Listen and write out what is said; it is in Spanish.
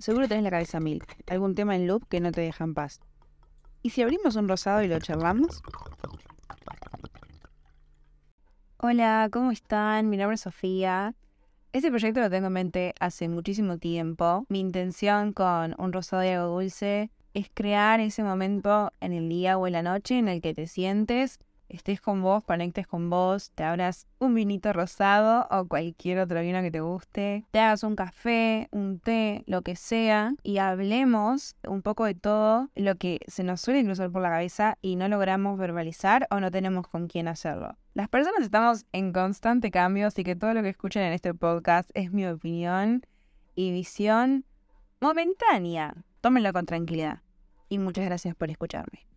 seguro tenés la cabeza mil. Algún tema en loop que no te deja en paz. ¿Y si abrimos un rosado y lo charlamos? Hola, ¿cómo están? Mi nombre es Sofía. Este proyecto lo tengo en mente hace muchísimo tiempo. Mi intención con un rosado y algo dulce es crear ese momento en el día o en la noche en el que te sientes estés con vos, conectes con vos, te abras un vinito rosado o cualquier otro vino que te guste, te hagas un café, un té, lo que sea, y hablemos un poco de todo lo que se nos suele cruzar por la cabeza y no logramos verbalizar o no tenemos con quién hacerlo. Las personas estamos en constante cambio, así que todo lo que escuchen en este podcast es mi opinión y visión momentánea. Tómenlo con tranquilidad. Y muchas gracias por escucharme.